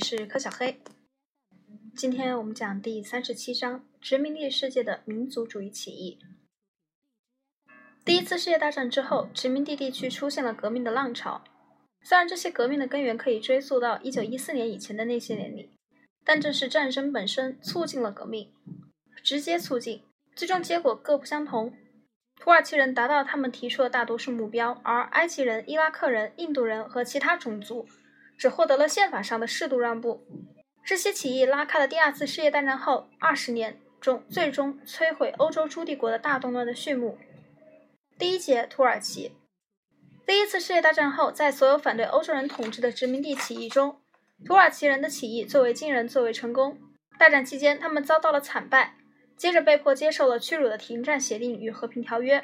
是柯小黑。今天我们讲第三十七章：殖民地世界的民族主义起义。第一次世界大战之后，殖民地地区出现了革命的浪潮。虽然这些革命的根源可以追溯到一九一四年以前的那些年里，但正是战争本身促进了革命，直接促进，最终结果各不相同。土耳其人达到他们提出的大多数目标，而埃及人、伊拉克人、印度人和其他种族。只获得了宪法上的适度让步。这些起义拉开了第二次世界大战后二十年中最终摧毁欧洲诸帝国的大动乱的序幕。第一节，土耳其。第一次世界大战后，在所有反对欧洲人统治的殖民地起义中，土耳其人的起义最为惊人，最为成功。大战期间，他们遭到了惨败，接着被迫接受了屈辱的停战协定与和平条约。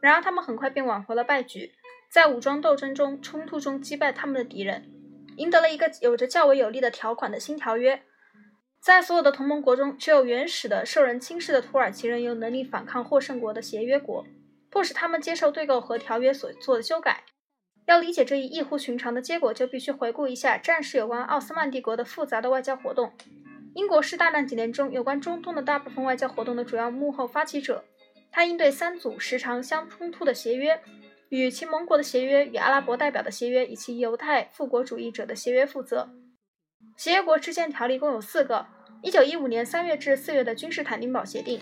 然而，他们很快便挽回了败局，在武装斗争中冲突中击败他们的敌人。赢得了一个有着较为有利的条款的新条约，在所有的同盟国中，只有原始的受人轻视的土耳其人有能力反抗获胜国的协约国，迫使他们接受对媾和条约所做的修改。要理解这一异乎寻常的结果，就必须回顾一下战时有关奥斯曼帝国的复杂的外交活动。英国是大战几年中有关中东的大部分外交活动的主要幕后发起者，他应对三组时常相冲突的协约。与其盟国的协约、与阿拉伯代表的协约以及犹太复国主义者的协约负责。协约国之间条例共有四个：1915年3月至4月的君士坦丁堡协定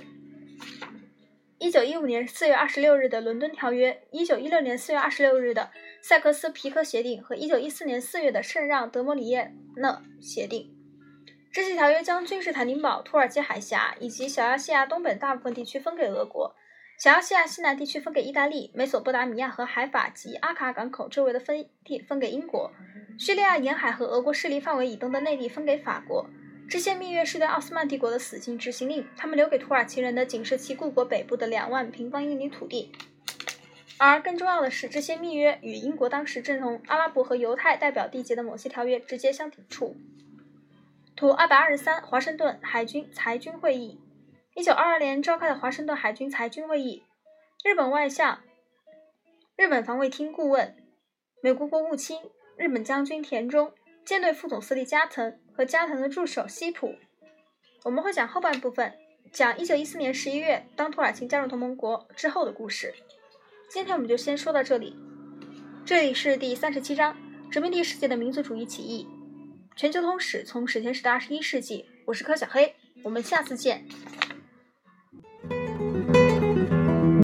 ；1915年4月26日的伦敦条约；1916年4月26日的塞克斯皮克协定和1914年4月的圣让德摩里耶讷协定。这些条约将君士坦丁堡、土耳其海峡以及小亚细亚东北大部分地区分给俄国。小亚细亚西南地区分给意大利，美索不达米亚和海法及阿卡港口周围的分地分给英国，叙利亚沿海和俄国势力范围以东的内地分给法国。这些密约是对奥斯曼帝国的死刑执行令，他们留给土耳其人的仅是其故国北部的两万平方英里土地。而更重要的是，这些密约与英国当时正同阿拉伯和犹太代表缔结的某些条约直接相抵触。图二百二十三，华盛顿海军裁军会议。一九二二年召开的华盛顿海军裁军会议，日本外相、日本防卫厅顾问、美国国务卿、日本将军田中、舰队副总司令加藤和加藤的助手西普。我们会讲后半部分，讲一九一四年十一月当土耳其加入同盟国之后的故事。今天我们就先说到这里。这里是第三十七章：殖民地世界的民族主义起义。全球通史从史前史到二十一世纪。我是柯小黑，我们下次见。